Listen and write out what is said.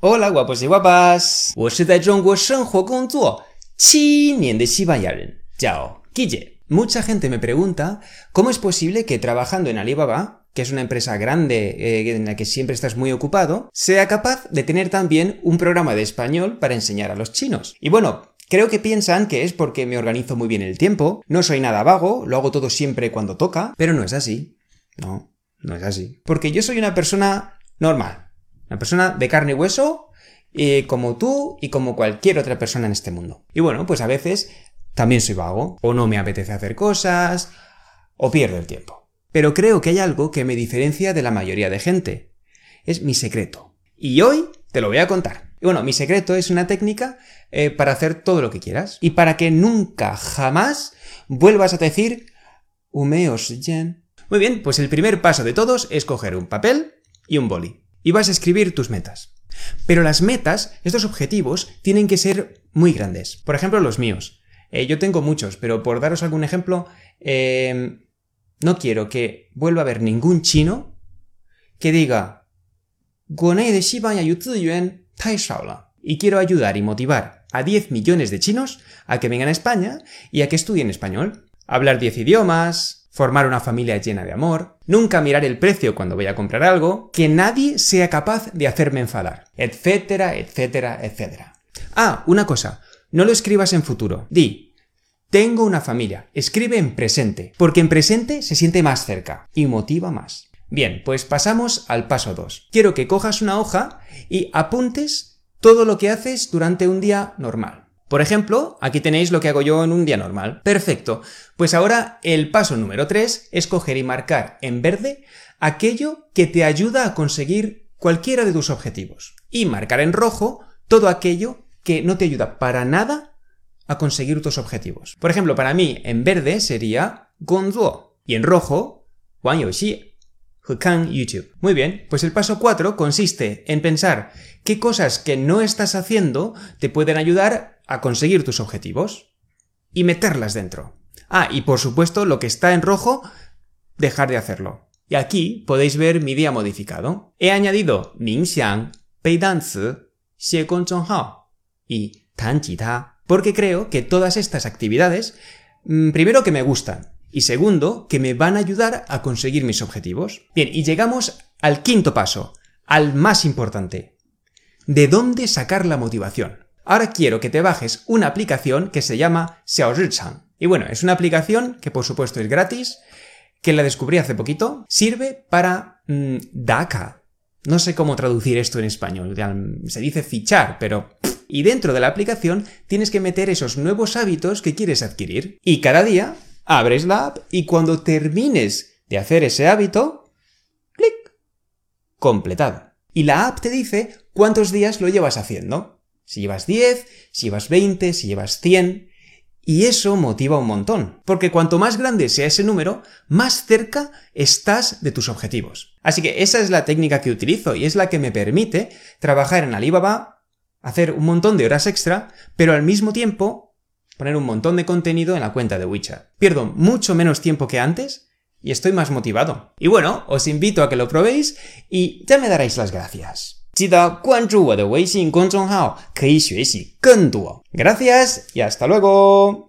Hola guapos y guapas，我是在中国生活工作七年的西班牙人，叫 Guille。Mucha gente me pregunta cómo es posible que trabajando en Alibaba, que es una empresa grande eh, en la que siempre estás muy ocupado, sea capaz de tener también un programa de español para enseñar a los chinos. Y bueno, Creo que piensan que es porque me organizo muy bien el tiempo, no soy nada vago, lo hago todo siempre cuando toca, pero no es así. No, no es así. Porque yo soy una persona normal, una persona de carne y hueso, eh, como tú y como cualquier otra persona en este mundo. Y bueno, pues a veces también soy vago, o no me apetece hacer cosas, o pierdo el tiempo. Pero creo que hay algo que me diferencia de la mayoría de gente. Es mi secreto. Y hoy te lo voy a contar. Y bueno, mi secreto es una técnica eh, para hacer todo lo que quieras. Y para que nunca, jamás vuelvas a decir humeos yen. Muy bien, pues el primer paso de todos es coger un papel y un boli. Y vas a escribir tus metas. Pero las metas, estos objetivos, tienen que ser muy grandes. Por ejemplo, los míos. Eh, yo tengo muchos, pero por daros algún ejemplo, eh, no quiero que vuelva a haber ningún chino que diga y quiero ayudar y motivar a 10 millones de chinos a que vengan a España y a que estudien español. Hablar 10 idiomas, formar una familia llena de amor, nunca mirar el precio cuando voy a comprar algo, que nadie sea capaz de hacerme enfadar, etcétera, etcétera, etcétera. Ah, una cosa, no lo escribas en futuro. Di, tengo una familia. Escribe en presente, porque en presente se siente más cerca y motiva más. Bien, pues pasamos al paso 2. Quiero que cojas una hoja y apuntes todo lo que haces durante un día normal. Por ejemplo, aquí tenéis lo que hago yo en un día normal. Perfecto. Pues ahora el paso número 3 es coger y marcar en verde aquello que te ayuda a conseguir cualquiera de tus objetivos. Y marcar en rojo todo aquello que no te ayuda para nada a conseguir tus objetivos. Por ejemplo, para mí en verde sería Gonzuo y en rojo Wang Yoxi YouTube. Muy bien, pues el paso 4 consiste en pensar qué cosas que no estás haciendo te pueden ayudar a conseguir tus objetivos y meterlas dentro. Ah, y por supuesto, lo que está en rojo, dejar de hacerlo. Y aquí podéis ver mi día modificado. He añadido Mingxiang, Pei Danzi, Xie Hao y Tan Ta, porque creo que todas estas actividades, mm, primero que me gustan, y segundo, que me van a ayudar a conseguir mis objetivos. Bien, y llegamos al quinto paso, al más importante. ¿De dónde sacar la motivación? Ahora quiero que te bajes una aplicación que se llama Xiaozhichang. Y bueno, es una aplicación que por supuesto es gratis, que la descubrí hace poquito. Sirve para mm, DACA. No sé cómo traducir esto en español. Se dice fichar, pero... Y dentro de la aplicación tienes que meter esos nuevos hábitos que quieres adquirir. Y cada día abres la app y cuando termines de hacer ese hábito, clic, completado. Y la app te dice cuántos días lo llevas haciendo. Si llevas 10, si llevas 20, si llevas 100. Y eso motiva un montón, porque cuanto más grande sea ese número, más cerca estás de tus objetivos. Así que esa es la técnica que utilizo y es la que me permite trabajar en Alibaba, hacer un montón de horas extra, pero al mismo tiempo poner un montón de contenido en la cuenta de WeChat. Pierdo mucho menos tiempo que antes y estoy más motivado. Y bueno, os invito a que lo probéis y ya me daréis las gracias. 记得关注我的微信公众号，可以学习更多。Gracias y hasta luego。